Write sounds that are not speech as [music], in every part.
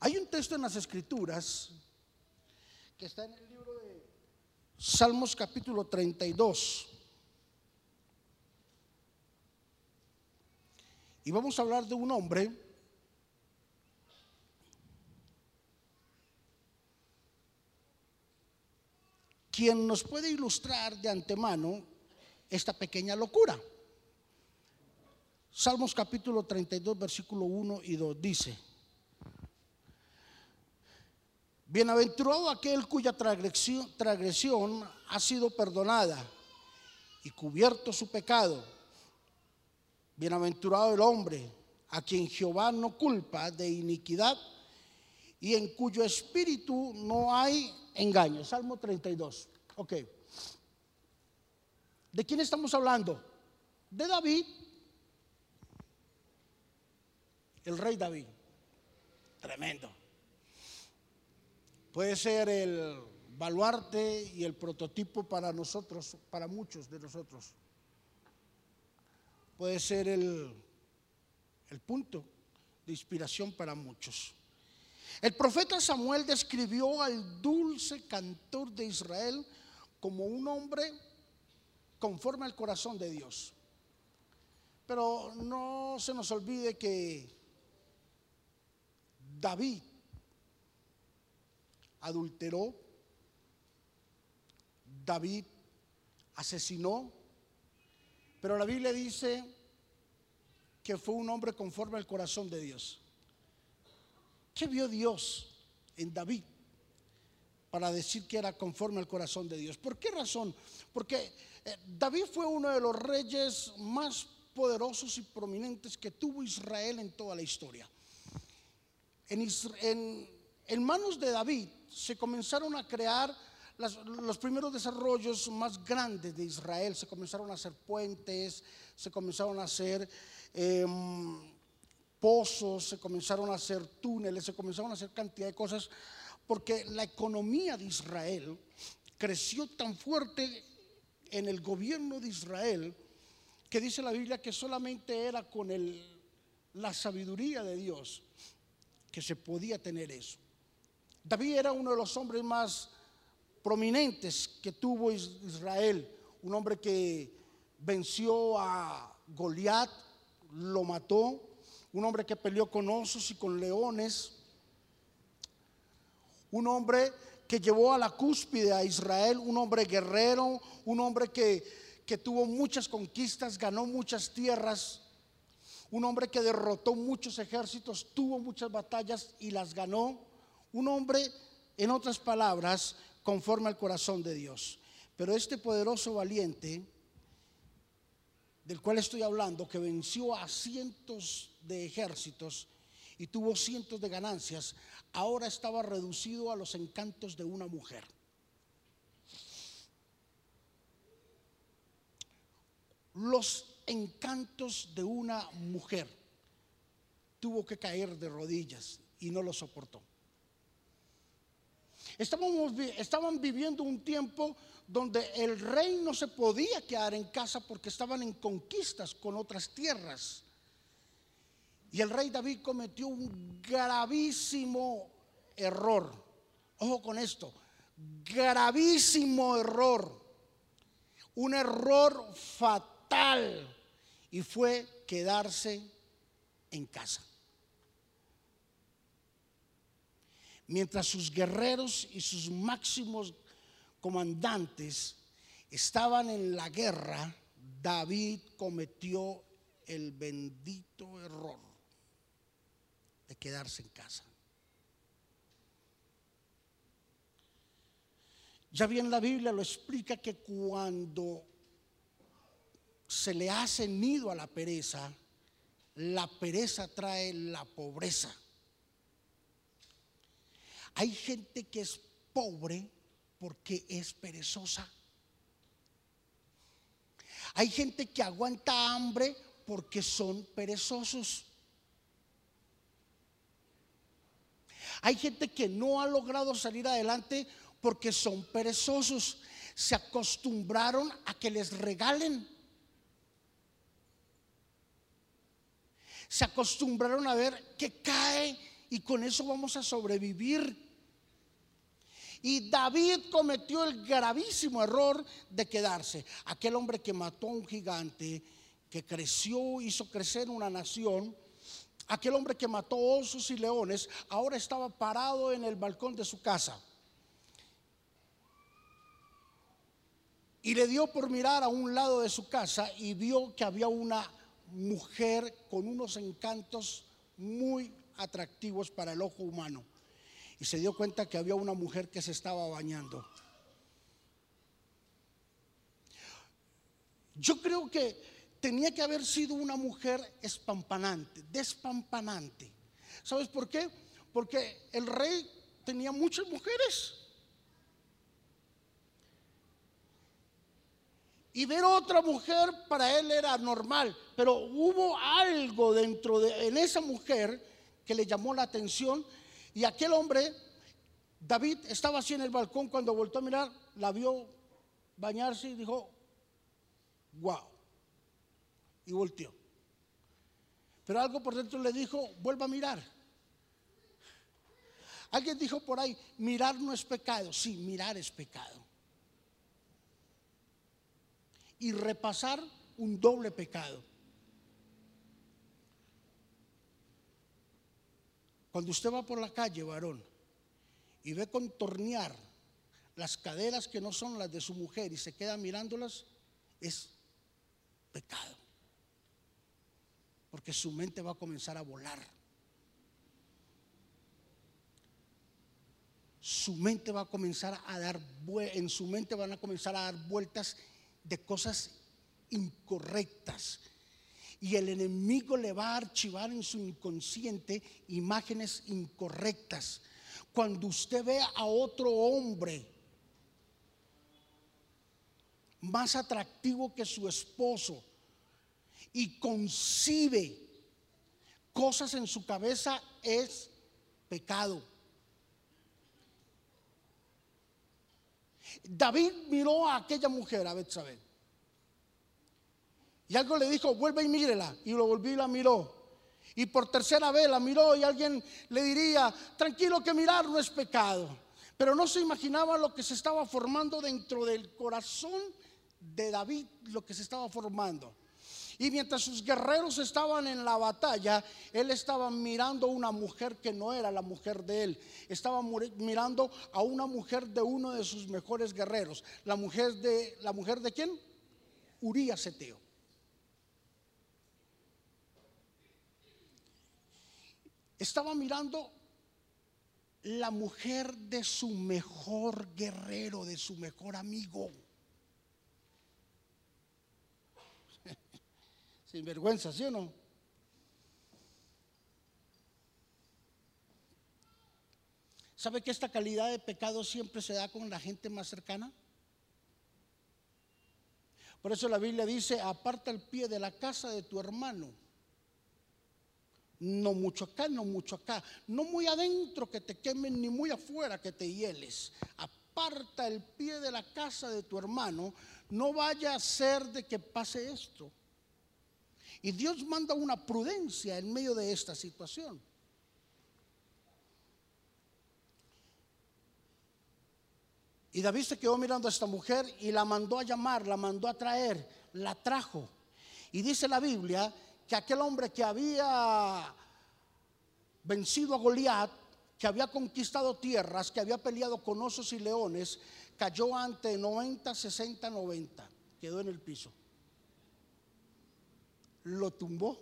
Hay un texto en las Escrituras que está en el libro de Salmos capítulo 32. Y vamos a hablar de un hombre quien nos puede ilustrar de antemano esta pequeña locura. Salmos capítulo 32, versículo 1 y 2 dice, Bienaventurado aquel cuya transgresión, ha sido perdonada y cubierto su pecado. Bienaventurado el hombre a quien Jehová no culpa de iniquidad y en cuyo espíritu no hay engaño. Salmo 32. Ok. ¿De quién estamos hablando? De David. El rey David. Tremendo. Puede ser el baluarte y el prototipo para nosotros, para muchos de nosotros. Puede ser el, el punto de inspiración para muchos. El profeta Samuel describió al dulce cantor de Israel como un hombre conforme al corazón de Dios. Pero no se nos olvide que David adulteró, David asesinó, pero la Biblia dice que fue un hombre conforme al corazón de Dios. ¿Qué vio Dios en David para decir que era conforme al corazón de Dios? ¿Por qué razón? Porque eh, David fue uno de los reyes más poderosos y prominentes que tuvo Israel en toda la historia. En, en manos de David se comenzaron a crear los primeros desarrollos más grandes de Israel. Se comenzaron a hacer puentes, se comenzaron a hacer em, pozos, se comenzaron a hacer túneles, se comenzaron a hacer cantidad de cosas, porque la economía de Israel creció tan fuerte en el gobierno de Israel que dice la Biblia que solamente era con la sabiduría de Dios que se podía tener eso. David era uno de los hombres más prominentes que tuvo Israel, un hombre que venció a Goliat, lo mató, un hombre que peleó con osos y con leones, un hombre que llevó a la cúspide a Israel, un hombre guerrero, un hombre que, que tuvo muchas conquistas, ganó muchas tierras, un hombre que derrotó muchos ejércitos, tuvo muchas batallas y las ganó un hombre, en otras palabras, conforme al corazón de Dios. Pero este poderoso valiente, del cual estoy hablando, que venció a cientos de ejércitos y tuvo cientos de ganancias, ahora estaba reducido a los encantos de una mujer. Los encantos de una mujer. Tuvo que caer de rodillas y no lo soportó estaban viviendo un tiempo donde el rey no se podía quedar en casa porque estaban en conquistas con otras tierras. Y el rey David cometió un gravísimo error. Ojo con esto, gravísimo error. Un error fatal. Y fue quedarse en casa. Mientras sus guerreros y sus máximos comandantes estaban en la guerra, David cometió el bendito error de quedarse en casa. Ya bien la Biblia lo explica que cuando se le hace nido a la pereza, la pereza trae la pobreza. Hay gente que es pobre porque es perezosa. Hay gente que aguanta hambre porque son perezosos. Hay gente que no ha logrado salir adelante porque son perezosos. Se acostumbraron a que les regalen. Se acostumbraron a ver que cae y con eso vamos a sobrevivir. Y David cometió el gravísimo error de quedarse. Aquel hombre que mató a un gigante, que creció, hizo crecer una nación, aquel hombre que mató osos y leones, ahora estaba parado en el balcón de su casa. Y le dio por mirar a un lado de su casa y vio que había una mujer con unos encantos muy atractivos para el ojo humano. Y se dio cuenta que había una mujer que se estaba bañando. Yo creo que tenía que haber sido una mujer espampanante, despampanante. ¿Sabes por qué? Porque el rey tenía muchas mujeres. Y ver otra mujer para él era normal, pero hubo algo dentro de en esa mujer que le llamó la atención y aquel hombre David estaba así en el balcón cuando volvió a mirar, la vio bañarse y dijo, "Wow." Y volteó. Pero algo por dentro le dijo, "Vuelva a mirar." Alguien dijo por ahí, mirar no es pecado. Sí, mirar es pecado y repasar un doble pecado. Cuando usted va por la calle, varón, y ve contornear las caderas que no son las de su mujer y se queda mirándolas, es pecado. Porque su mente va a comenzar a volar. Su mente va a comenzar a dar, en su mente van a comenzar a dar vueltas de cosas incorrectas. Y el enemigo le va a archivar en su inconsciente imágenes incorrectas. Cuando usted ve a otro hombre más atractivo que su esposo y concibe cosas en su cabeza, es pecado. David miró a aquella mujer, a Betsabé. Y algo le dijo, vuelve y mírela. Y lo volvió y la miró. Y por tercera vez la miró y alguien le diría, tranquilo que mirar no es pecado. Pero no se imaginaba lo que se estaba formando dentro del corazón de David, lo que se estaba formando. Y mientras sus guerreros estaban en la batalla, él estaba mirando a una mujer que no era la mujer de él. Estaba mirando a una mujer de uno de sus mejores guerreros. La mujer de la mujer de quién? Urías Eteo. Estaba mirando la mujer de su mejor guerrero, de su mejor amigo. [laughs] Sin vergüenza, ¿sí o no? ¿Sabe que esta calidad de pecado siempre se da con la gente más cercana? Por eso la Biblia dice, aparta el pie de la casa de tu hermano. No mucho acá, no mucho acá. No muy adentro que te quemen, ni muy afuera que te hieles. Aparta el pie de la casa de tu hermano. No vaya a ser de que pase esto. Y Dios manda una prudencia en medio de esta situación. Y David se quedó mirando a esta mujer y la mandó a llamar, la mandó a traer, la trajo. Y dice la Biblia que aquel hombre que había vencido a Goliat, que había conquistado tierras, que había peleado con osos y leones, cayó ante 90, 60, 90, quedó en el piso lo tumbó,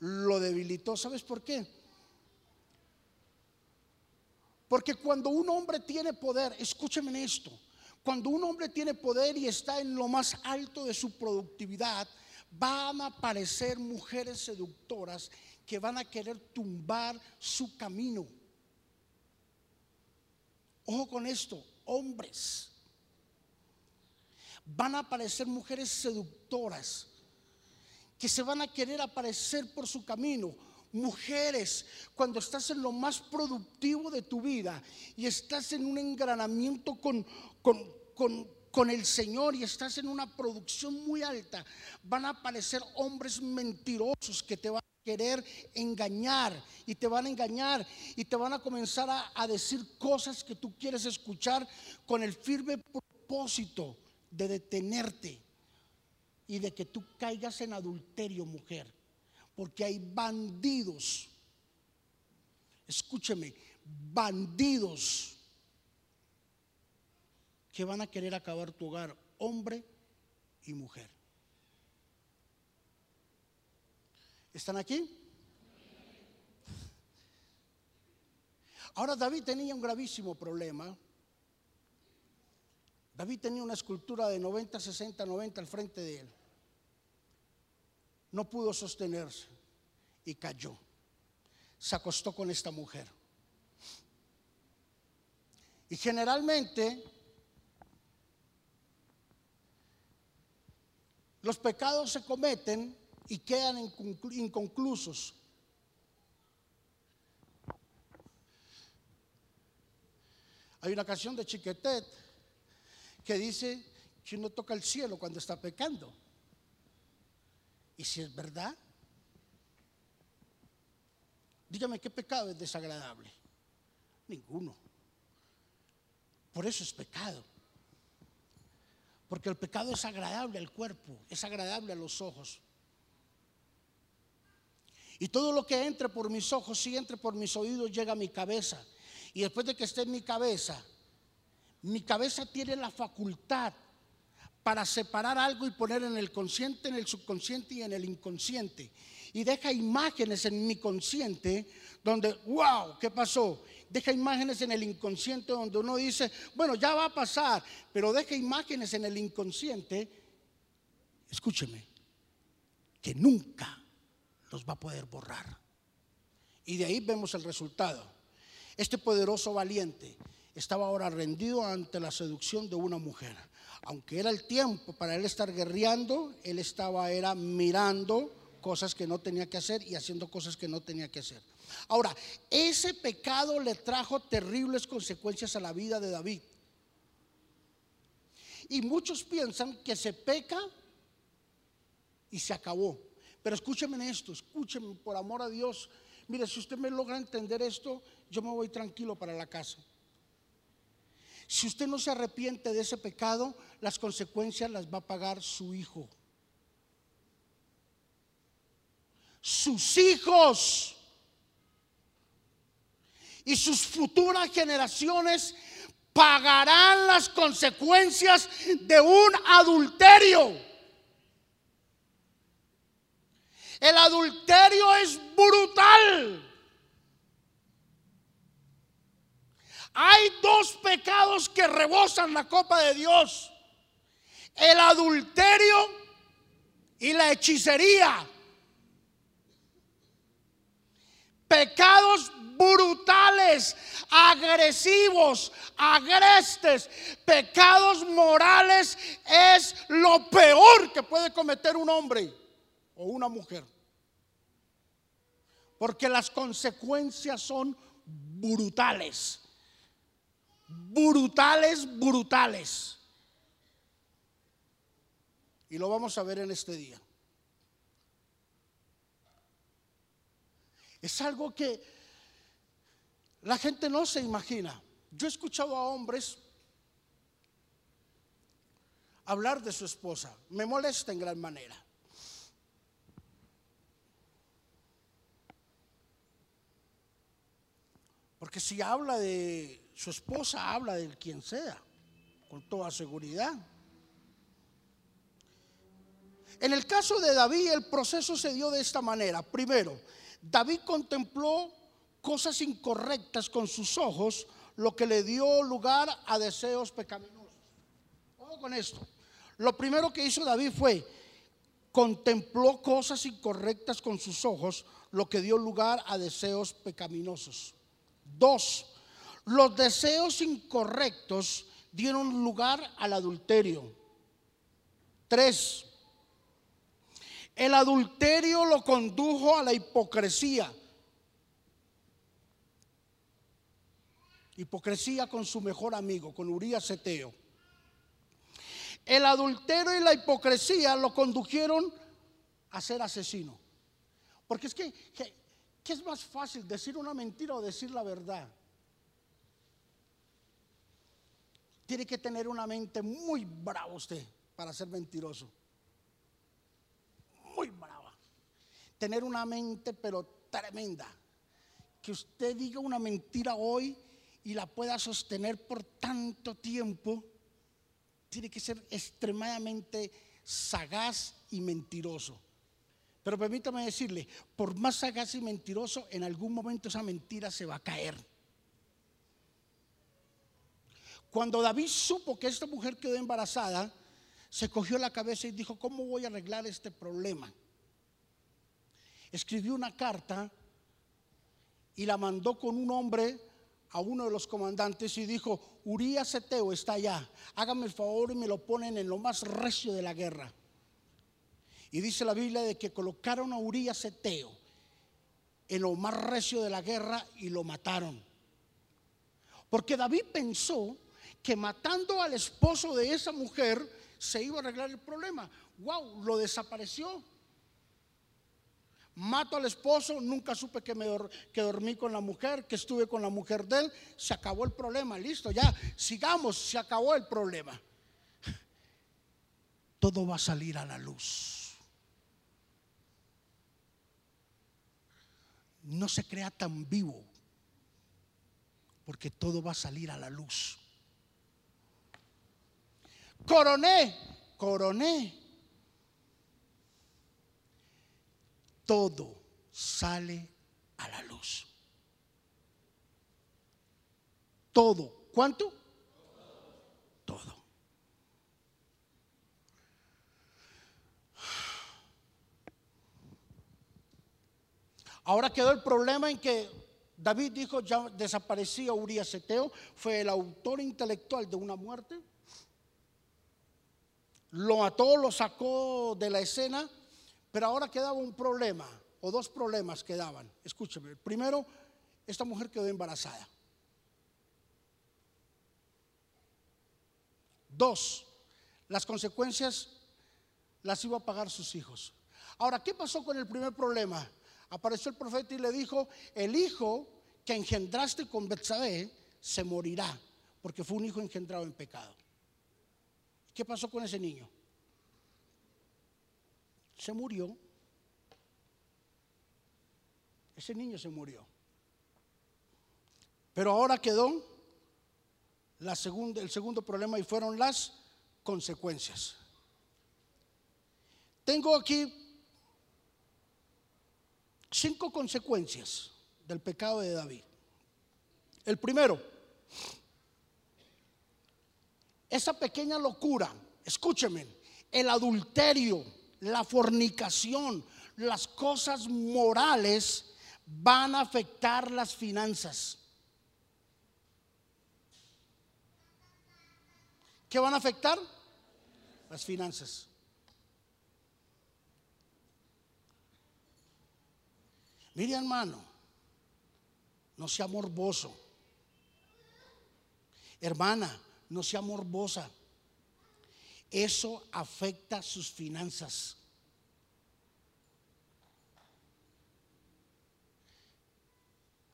lo debilitó. ¿Sabes por qué? Porque cuando un hombre tiene poder, escúcheme esto, cuando un hombre tiene poder y está en lo más alto de su productividad, van a aparecer mujeres seductoras que van a querer tumbar su camino. Ojo con esto, hombres. Van a aparecer mujeres seductoras que se van a querer aparecer por su camino. Mujeres, cuando estás en lo más productivo de tu vida y estás en un engranamiento con, con, el Señor y estás en una producción muy alta, van a aparecer hombres mentirosos que te van a querer engañar y te van a engañar y te van a comenzar a, decir cosas que tú quieres escuchar con el firme propósito de detenerte y de que tú caigas en adulterio, mujer. Porque hay bandidos, escúcheme, bandidos que van a querer acabar tu hogar, hombre y mujer. ¿Están aquí? Ahora David tenía un gravísimo problema. David tenía una escultura de 90, 60, 90 al frente de él. No pudo sostenerse y cayó. Se acostó con esta mujer. Y generalmente los pecados se cometen y quedan inconclusos. Hay una canción de Chiquetet que dice que uno toca el cielo cuando está pecando. Y si es verdad, dígame qué pecado es desagradable. Ninguno. Por eso es pecado. Porque el pecado es agradable al cuerpo, es agradable a los ojos. Y todo lo que entre por mis ojos, si entre por mis oídos, llega a mi cabeza. Y después de que esté en mi cabeza, mi cabeza tiene la facultad para separar algo y poner en el consciente, en el subconsciente y en el inconsciente. Y deja imágenes en mi consciente donde, wow, ¿qué pasó? Deja imágenes en el inconsciente donde uno dice, bueno, ya va a pasar, pero deja imágenes en el inconsciente, escúcheme, que nunca los va a poder borrar. Y de ahí vemos el resultado. Este poderoso valiente estaba ahora rendido ante la seducción de una mujer. Aunque era el tiempo para él estar guerreando, él estaba era mirando cosas que no tenía que hacer y haciendo cosas que no tenía que hacer. Ahora, ese pecado le trajo terribles consecuencias a la vida de David. Y muchos piensan que se peca y se acabó. Pero escúcheme esto, escúcheme por amor a Dios. Mire, si usted me logra entender esto, yo me voy tranquilo para la casa. Si usted no se arrepiente de ese pecado, las consecuencias las va a pagar su hijo. Sus hijos y sus futuras generaciones pagarán las consecuencias de un adulterio. El adulterio es brutal. Hay dos pecados que rebosan la copa de Dios. El adulterio y la hechicería. Pecados brutales, agresivos, agrestes, pecados morales es lo peor que puede cometer un hombre o una mujer. Porque las consecuencias son brutales. Brutales, brutales. Y lo vamos a ver en este día. Es algo que la gente no se imagina. Yo he escuchado a hombres hablar de su esposa. Me molesta en gran manera. Porque si habla de su esposa, habla de quien sea, con toda seguridad. En el caso de David, el proceso se dio de esta manera. Primero, David contempló cosas incorrectas con sus ojos, lo que le dio lugar a deseos pecaminosos. Ojo con esto. Lo primero que hizo David fue contempló cosas incorrectas con sus ojos, lo que dio lugar a deseos pecaminosos. Dos, los deseos incorrectos dieron lugar al adulterio. Tres, el adulterio lo condujo a la hipocresía. Hipocresía con su mejor amigo, con Urias Eteo. El adulterio y la hipocresía lo condujeron a ser asesino. Porque es que, que- ¿qué es más fácil, decir una mentira o decir la verdad? Tiene que tener una mente muy brava usted para ser mentiroso. Muy brava. Tener una mente pero tremenda. Que usted diga una mentira hoy y la pueda sostener por tanto tiempo. Tiene que ser extremadamente sagaz y mentiroso. Pero permítame decirle, por más sagaz y mentiroso, en algún momento esa mentira se va a caer. Cuando David supo que esta mujer quedó embarazada, se cogió la cabeza y dijo, ¿cómo voy a arreglar este problema? Escribió una carta y la mandó con un hombre a uno de los comandantes y dijo, Urías Eteo está allá, hágame el favor y me lo ponen en lo más recio de la guerra. Y dice la Biblia de que colocaron a Urías Eteo en lo más recio de la guerra y lo mataron. Porque David pensó que matando al esposo de esa mujer se iba a arreglar el problema. Wow, lo desapareció. Mato al esposo, nunca supe que, me que dormí con la mujer, que estuve con la mujer de él, se acabó el problema, listo, ya, sigamos, se acabó el problema. [laughs] Todo va a salir a la luz. No se crea tan vivo, porque todo va a salir a la luz. Coroné, coroné. Todo sale a la luz. Todo. ¿Cuánto? Todo. Ahora quedó el problema en que David dijo ya desaparecía Urias Eteo, fue el autor intelectual de una muerte. Lo mató, lo sacó de la escena, pero ahora quedaba un problema, o dos problemas quedaban. Escúcheme, primero, esta mujer quedó embarazada. Dos, las consecuencias las iba a pagar sus hijos. Ahora, ¿qué pasó con el primer problema? Apareció el profeta y le dijo, el hijo que engendraste con Betsabé se morirá, porque fue un hijo engendrado en pecado. ¿Qué pasó con ese niño? Se murió. Ese niño se murió. Pero ahora quedó el segundo problema y fueron las consecuencias. Tengo aquí cinco consecuencias del pecado de David. El primero, esa pequeña locura, escúcheme, el adulterio, la fornicación, las cosas morales van a afectar las finanzas. ¿Qué van a afectar? Las finanzas. Mire hermano, no sea morboso. Hermana, no sea morbosa. Eso afecta sus finanzas.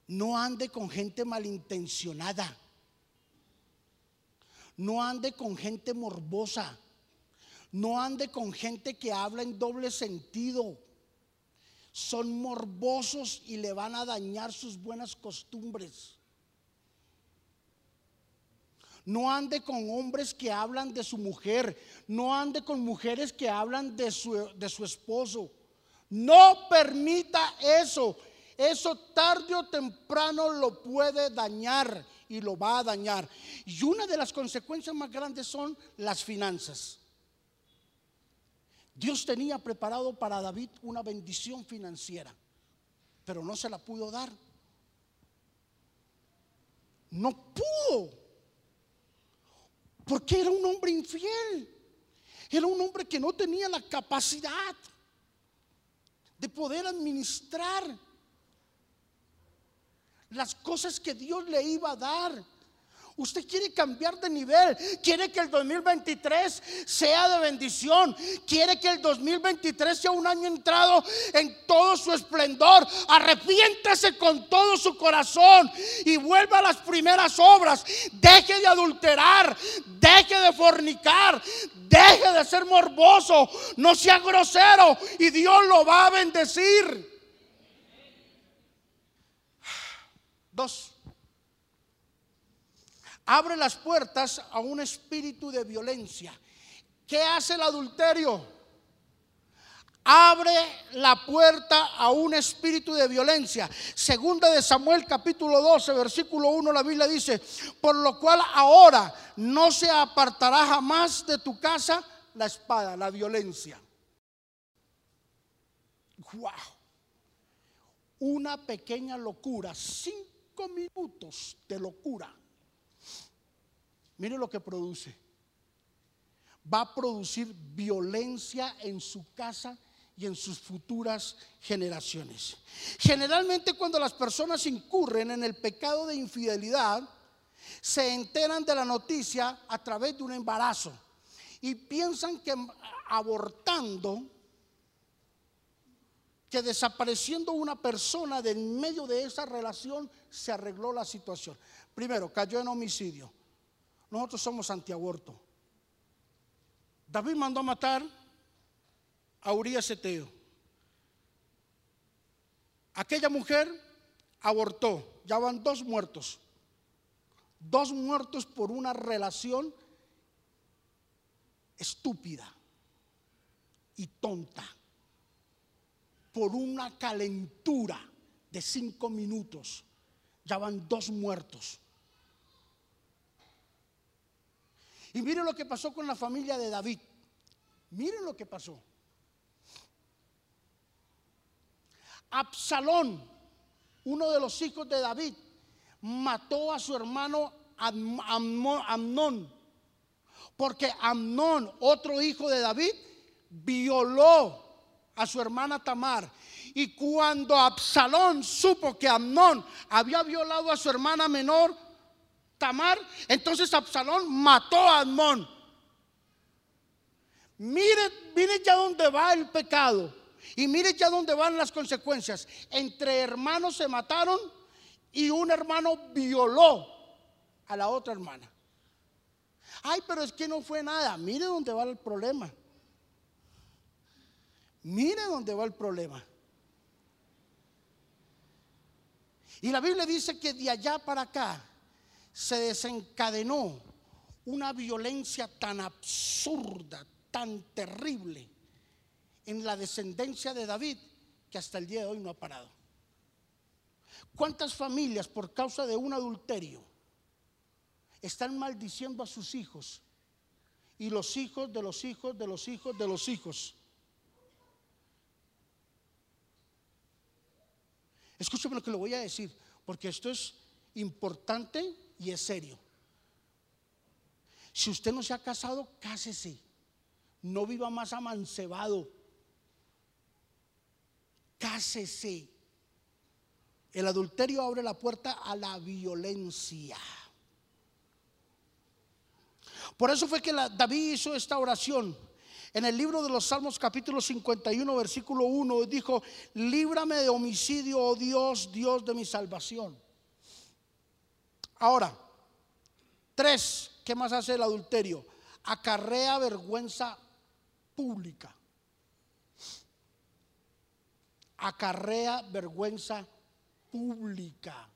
No ande con gente malintencionada. No ande con gente morbosa. No ande con gente que habla en doble sentido. Son morbosos y le van a dañar sus buenas costumbres. No ande con hombres que hablan de su mujer. No ande con mujeres que hablan de su, de su esposo. No permita eso. Eso tarde o temprano lo puede dañar y lo va a dañar. Y una de las consecuencias más grandes son las finanzas. Dios tenía preparado para David una bendición financiera, pero no se la pudo dar. No pudo, porque era un hombre infiel. Era un hombre que no tenía la capacidad de poder administrar las cosas que Dios le iba a dar. Usted quiere cambiar de nivel, quiere que el 2023 sea de bendición, quiere que el 2023 sea un año entrado en todo su esplendor. Arrepiéntase con todo su corazón y vuelva a las primeras obras. Deje de adulterar, deje de fornicar, deje de ser morboso, no sea grosero y Dios lo va a bendecir. Dos abre las puertas a un espíritu de violencia. ¿Qué hace el adulterio? Abre la puerta a un espíritu de violencia. Segunda de Samuel capítulo 12, versículo 1, la Biblia dice, por lo cual ahora no se apartará jamás de tu casa la espada, la violencia. Wow. Una pequeña locura, cinco minutos de locura Mire lo que produce. Va a producir violencia en su casa y en sus futuras generaciones. Generalmente cuando las personas incurren en el pecado de infidelidad, se enteran de la noticia a través de un embarazo y piensan que abortando, que desapareciendo una persona de en medio de esa relación se arregló la situación. Primero, cayó en homicidio. Nosotros somos antiaborto. David mandó a matar a Urias Eteo. Aquella mujer abortó. Ya van dos muertos. Dos muertos por una relación estúpida y tonta. Por una calentura de cinco minutos. Ya van dos muertos. Y miren lo que pasó con la familia de David. Miren lo que pasó. Absalón, uno de los hijos de David, mató a su hermano Amnón. Porque Amnón, otro hijo de David, violó a su hermana Tamar. Y cuando Absalón supo que Amnón había violado a su hermana menor, Entonces Absalón mató a Amón. Mire, mire ya dónde va el pecado. Y mire ya dónde van las consecuencias. Entre hermanos se mataron y un hermano violó a la otra hermana. Ay, pero es que no fue nada. Mire dónde va el problema. Mire dónde va el problema. Y la Biblia dice que de allá para acá se desencadenó una violencia tan absurda, tan terrible en la descendencia de David que hasta el día de hoy no ha parado. ¿Cuántas familias por causa de un adulterio están maldiciendo a sus hijos y los hijos de los hijos de los hijos de los hijos? Escúcheme lo que le voy a decir, porque esto es importante y es serio. Si usted no se ha casado, cásese. No viva más amancebado. Cásese. El adulterio abre la puerta a la violencia. Por eso fue que David hizo esta oración. En el libro de los Salmos capítulo 51 versículo 1 dijo, líbrame de homicidio, oh Dios, Dios de mi salvación. Ahora, tres, ¿qué más hace el adulterio? Acarrea vergüenza pública. Acarrea vergüenza pública.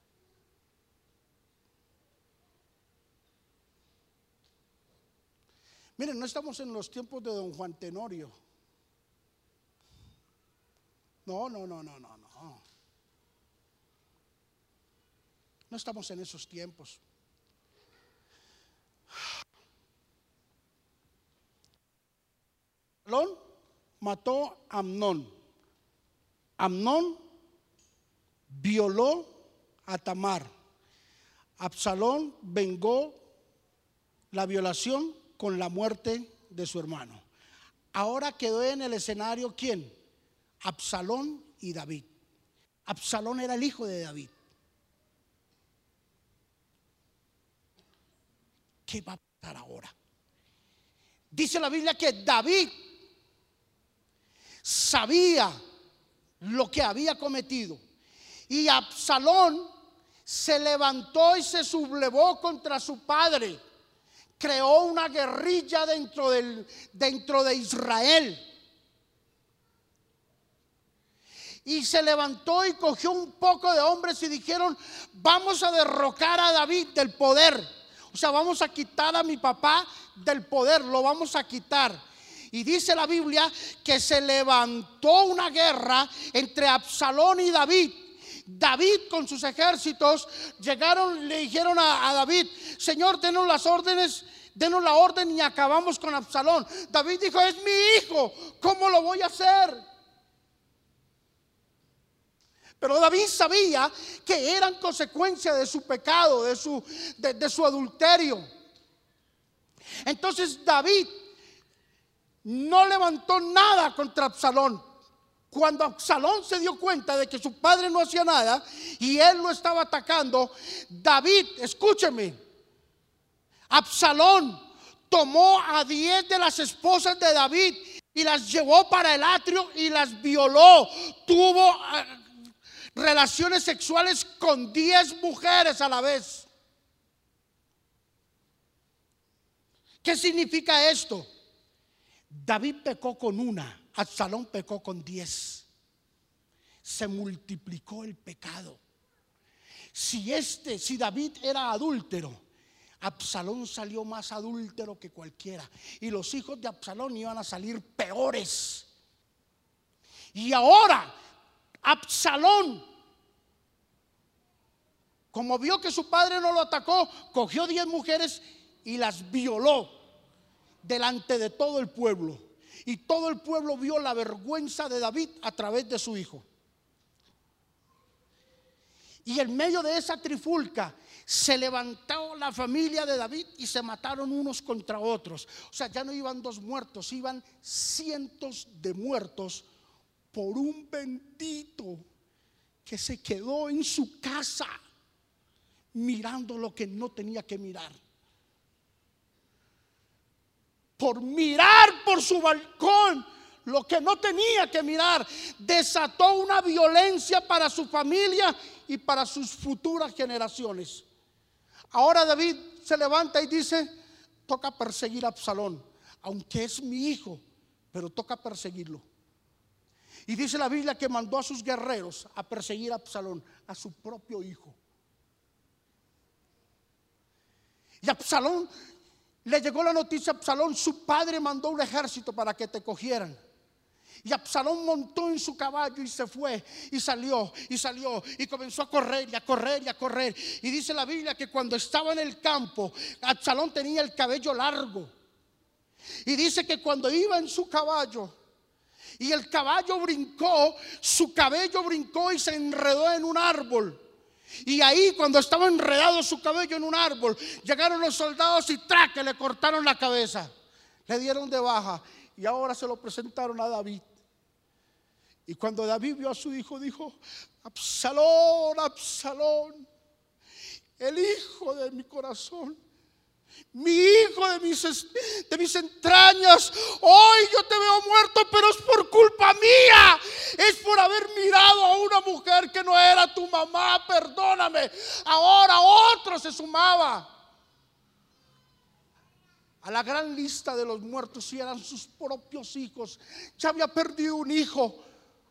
Miren, no estamos en los tiempos de don Juan Tenorio. No, no, no, no, no, no. Estamos en esos tiempos. Absalón mató a Amnón. Amnón violó a Tamar. Absalón vengó la violación con la muerte de su hermano. Ahora quedó en el escenario quién? Absalón y David. Absalón era el hijo de David. ¿Qué va a pasar ahora? Dice la Biblia que David sabía lo que había cometido. Y Absalón se levantó y se sublevó contra su padre. Creó una guerrilla dentro, dentro de Israel. Y se levantó y cogió un poco de hombres y dijeron, vamos a derrocar a David del poder. O sea, vamos a quitar a mi papá del poder, lo vamos a quitar. Y dice la Biblia que se levantó una guerra entre Absalón y David. David con sus ejércitos llegaron, le dijeron a, David, Señor, denos las órdenes, denos la orden y acabamos con Absalón. David dijo, es mi hijo, ¿cómo lo voy a hacer? Pero David sabía que eran consecuencia de su pecado, de su, de su adulterio. Entonces David no levantó nada contra Absalón. Cuando Absalón se dio cuenta de que su padre no hacía nada y él lo estaba atacando, David, escúcheme, Absalón tomó a diez de las esposas de David y las llevó para el atrio y las violó. Tuvo eh, relaciones sexuales con diez mujeres a la vez. ¿Qué significa esto? David pecó con una, Absalón pecó con diez. Se multiplicó el pecado. Si este, si David era adúltero, Absalón salió más adúltero que cualquiera. Y los hijos de Absalón iban a salir peores. Y ahora, Absalón, como vio que su padre no lo atacó, cogió diez mujeres y las violó delante de todo el pueblo. Y todo el pueblo vio la vergüenza de David a través de su hijo. Y en medio de esa trifulca se levantó la familia de David y se mataron unos contra otros. O sea, ya no iban dos muertos, iban cientos de muertos por un bendito que se quedó en su casa mirando lo que no tenía que mirar por mirar por su balcón lo que no tenía que mirar, desató una violencia para su familia y para sus futuras generaciones. Ahora David se levanta y dice, toca perseguir a Absalón, aunque es mi hijo, pero toca perseguirlo. Y dice la Biblia que mandó a sus guerreros a perseguir a Absalón, a su propio hijo. Y Absalón le llegó la noticia a Absalón, su padre mandó un ejército para que te cogieran. Y Absalón montó en su caballo y se fue y salió y salió y comenzó a correr y a correr y a correr. Y dice la Biblia que cuando estaba en el campo, Absalón tenía el cabello largo. Y dice que cuando iba en su caballo y el caballo brincó, su cabello brincó y se enredó en un árbol. Y ahí cuando estaba enredado su cabello en un árbol, llegaron los soldados y ¡tra! que le cortaron la cabeza. Le dieron de baja y ahora se lo presentaron a David. Y cuando David vio a su hijo, dijo, Absalón, Absalón, el hijo de mi corazón mi hijo de mis, de mis entrañas, hoy yo te veo muerto, pero es por culpa mía, es por haber mirado a una mujer que no era tu mamá, perdóname. Ahora otro se sumaba a la gran lista de los muertos y eran sus propios hijos. Ya había perdido un hijo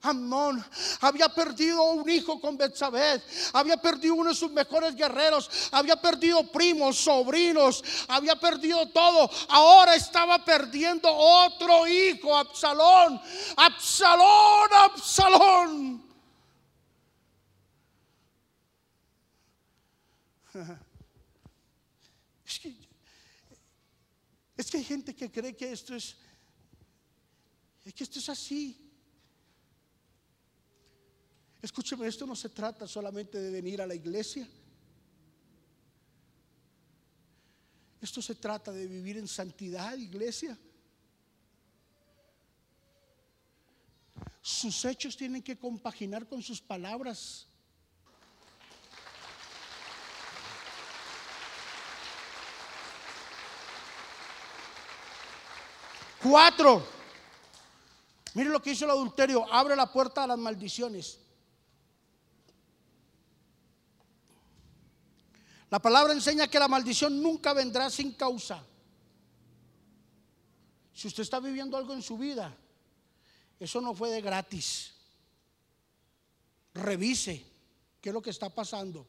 Amnón había perdido un hijo con Betsabé, había perdido uno de sus mejores guerreros, había perdido primos, sobrinos, había perdido todo. Ahora estaba perdiendo otro hijo, Absalón, Absalón, Absalón. [laughs] Es que, es que hay gente que cree que esto es, es que esto es así. Escúcheme, esto no se trata solamente de venir a la iglesia. Esto se trata de vivir en santidad, iglesia. Sus hechos tienen que compaginar con sus palabras. Cuatro. Mire lo que hizo el adulterio. Abre la puerta a las maldiciones. La palabra enseña que la maldición nunca vendrá sin causa. Si usted está viviendo algo en su vida, eso no fue de gratis. Revise qué es lo que está pasando.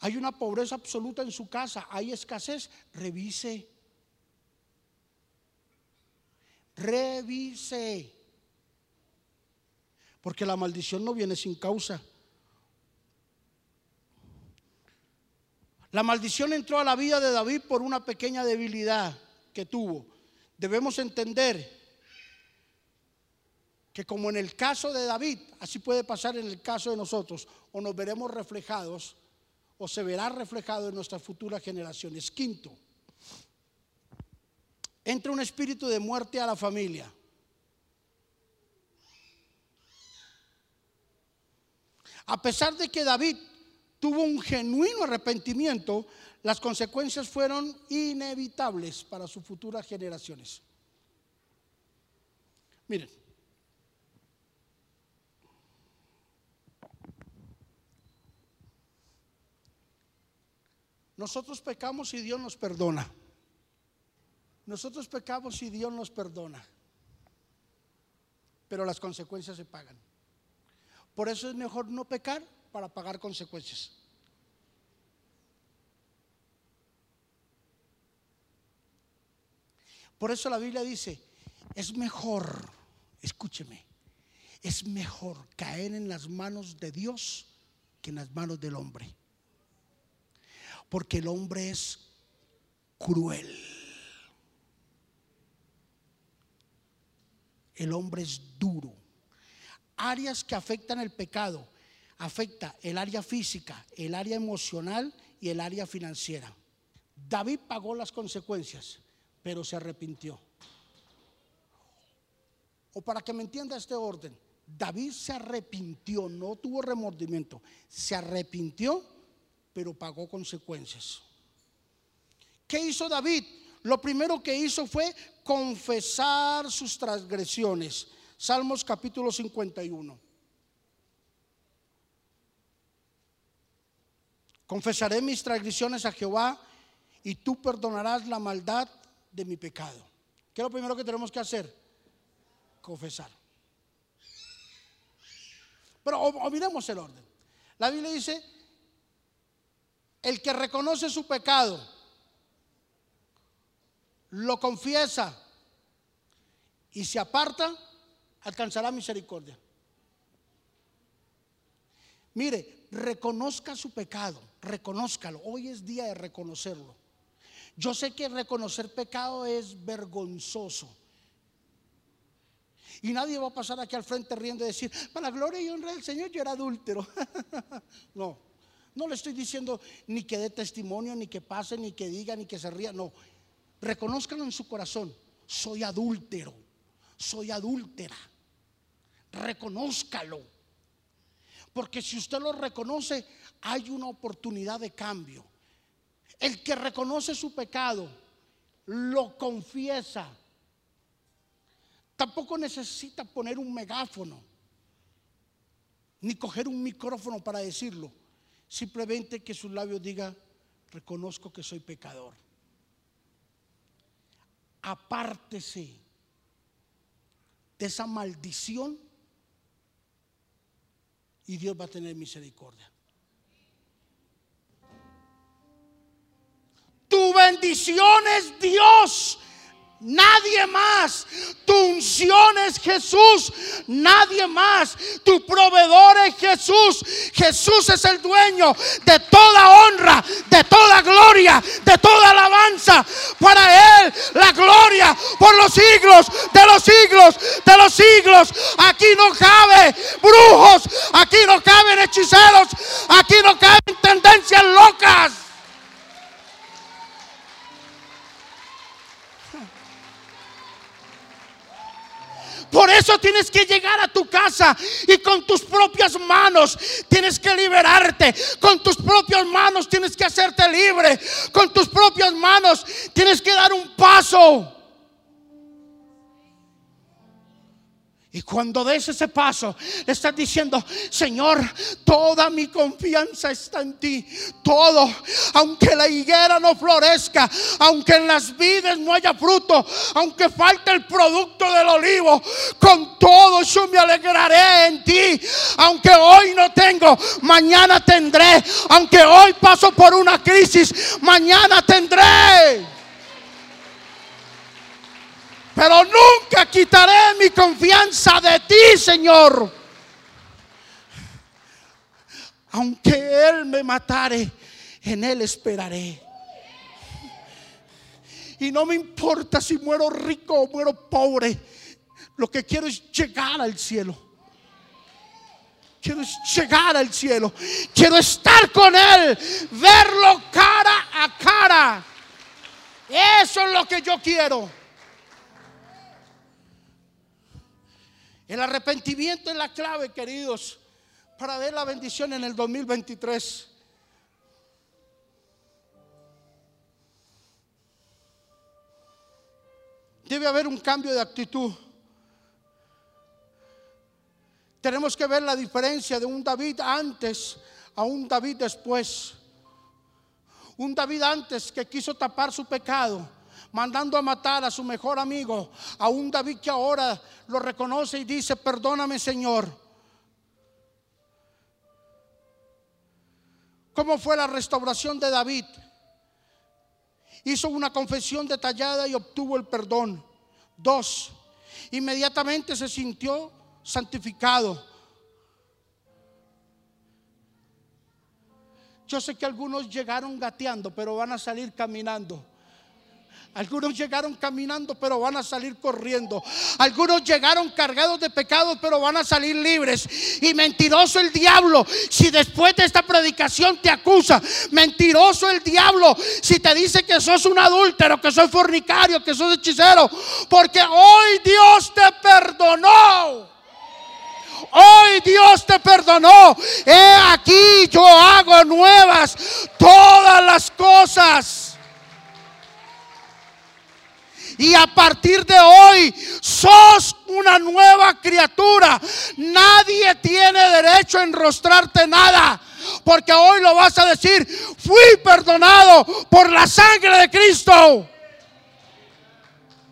Hay una pobreza absoluta en su casa, hay escasez, revise. Revise. Porque la maldición no viene sin causa. La maldición entró a la vida de David por una pequeña debilidad que tuvo. Debemos entender que como en el caso de David, así puede pasar en el caso de nosotros, o nos veremos reflejados, o se verá reflejado en nuestras futuras generaciones. Quinto, entra un espíritu de muerte a la familia. A pesar de que David tuvo un genuino arrepentimiento, las consecuencias fueron inevitables para sus futuras generaciones. Miren, nosotros pecamos y Dios nos perdona. Nosotros pecamos y Dios nos perdona. Pero las consecuencias se pagan. Por eso es mejor no pecar para pagar consecuencias. Por eso la Biblia dice, es mejor, escúcheme, es mejor caer en las manos de Dios que en las manos del hombre. Porque el hombre es cruel. El hombre es duro. Áreas que afectan el pecado afecta el área física, el área emocional y el área financiera. David pagó las consecuencias, pero se arrepintió. O para que me entienda este orden, David se arrepintió, no tuvo remordimiento, se arrepintió, pero pagó consecuencias. ¿Qué hizo David? Lo primero que hizo fue confesar sus transgresiones. Salmos capítulo 51. Confesaré mis transgresiones a Jehová y tú perdonarás la maldad de mi pecado. ¿Qué es lo primero que tenemos que hacer? Confesar. Pero olvidemos el orden. La Biblia dice, el que reconoce su pecado, lo confiesa y se aparta, alcanzará misericordia. Mire, reconozca su pecado, reconózcalo. Hoy es día de reconocerlo. Yo sé que reconocer pecado es vergonzoso. Y nadie va a pasar aquí al frente riendo y decir, para la gloria y honra del Señor yo era adúltero. [laughs] no, no le estoy diciendo ni que dé testimonio, ni que pase, ni que diga, ni que se ría. No, reconózcalo en su corazón. Soy adúltero, soy adúltera. Reconózcalo. Porque si usted lo reconoce, hay una oportunidad de cambio. El que reconoce su pecado, lo confiesa. Tampoco necesita poner un megáfono, ni coger un micrófono para decirlo. Simplemente que sus labios digan, reconozco que soy pecador. Apártese de esa maldición y Dios va a tener misericordia. Tu bendición es Dios. Nadie más. Tu unción es Jesús. Nadie más. Tu proveedor es Jesús. Jesús es el dueño de toda honra, de toda gloria, de toda alabanza. Para Él la gloria por los siglos, de los siglos, de los siglos. Aquí no cabe brujos. Aquí no caben hechiceros. Aquí no caben tendencias locas. Por eso tienes que llegar a tu casa y con tus propias manos tienes que liberarte. Con tus propias manos tienes que hacerte libre. Con tus propias manos tienes que dar un paso. Y cuando des ese paso, le estás diciendo, Señor, toda mi confianza está en ti. Todo, aunque la higuera no florezca, aunque en las vides no haya fruto, aunque falte el producto del olivo, con todo yo me alegraré en ti. Aunque hoy no tengo, mañana tendré. Aunque hoy paso por una crisis, mañana tendré pero nunca quitaré mi confianza de ti, Señor. Aunque Él me matare, en Él esperaré. Y no me importa si muero rico o muero pobre. Lo que quiero es llegar al cielo. Quiero llegar al cielo. Quiero estar con Él. Verlo cara a cara. Eso es lo que yo quiero. El arrepentimiento es la clave, queridos, para ver la bendición en el 2023. Debe haber un cambio de actitud. Tenemos que ver la diferencia de un David antes a un David después. Un David antes que quiso tapar su pecado mandando a matar a su mejor amigo, a un David que ahora lo reconoce y dice, perdóname Señor. ¿Cómo fue la restauración de David? Hizo una confesión detallada y obtuvo el perdón. Dos, inmediatamente se sintió santificado. Yo sé que algunos llegaron gateando, pero van a salir caminando. Algunos llegaron caminando, pero van a salir corriendo. Algunos llegaron cargados de pecados, pero van a salir libres. Y mentiroso el diablo, si después de esta predicación te acusa. Mentiroso el diablo, si te dice que sos un adúltero, que sos fornicario, que sos hechicero. Porque hoy Dios te perdonó. Hoy Dios te perdonó. He aquí yo hago nuevas todas las cosas. Y a partir de hoy sos una nueva criatura. Nadie tiene derecho a enrostrarte nada. Porque hoy lo vas a decir, fui perdonado por la sangre de Cristo.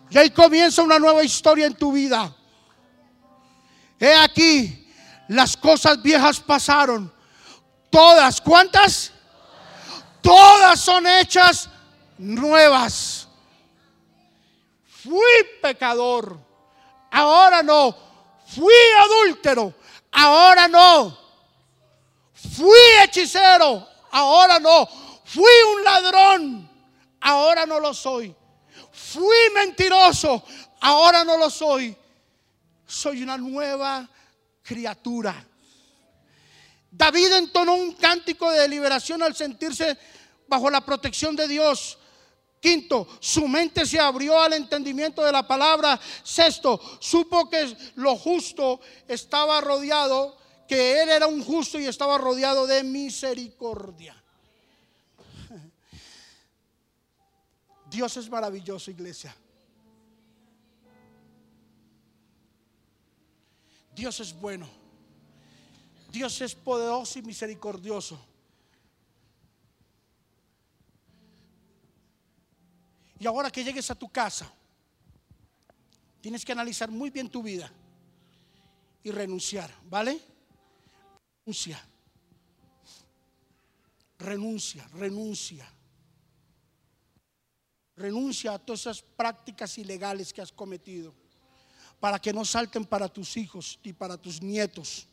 Y ahí comienza una nueva historia en tu vida. He aquí, las cosas viejas pasaron. Todas, ¿cuántas? Todas son hechas nuevas fui pecador, ahora no. Fui adúltero, ahora no. Fui hechicero, ahora no. Fui un ladrón, ahora no lo soy. Fui mentiroso, ahora no lo soy. Soy una nueva criatura. David entonó un cántico de liberación al sentirse bajo la protección de Dios. Quinto, su mente se abrió al entendimiento de la palabra. Sexto, supo que lo justo estaba rodeado, que él era un justo y estaba rodeado de misericordia. [laughs] Dios es maravilloso, iglesia. Dios es bueno. Dios es poderoso y misericordioso. Y ahora que llegues a tu casa, tienes que analizar muy bien tu vida y renunciar, ¿vale? Renuncia. Renuncia, renuncia. Renuncia a todas esas prácticas ilegales que has cometido para que no salten para tus hijos y para tus nietos.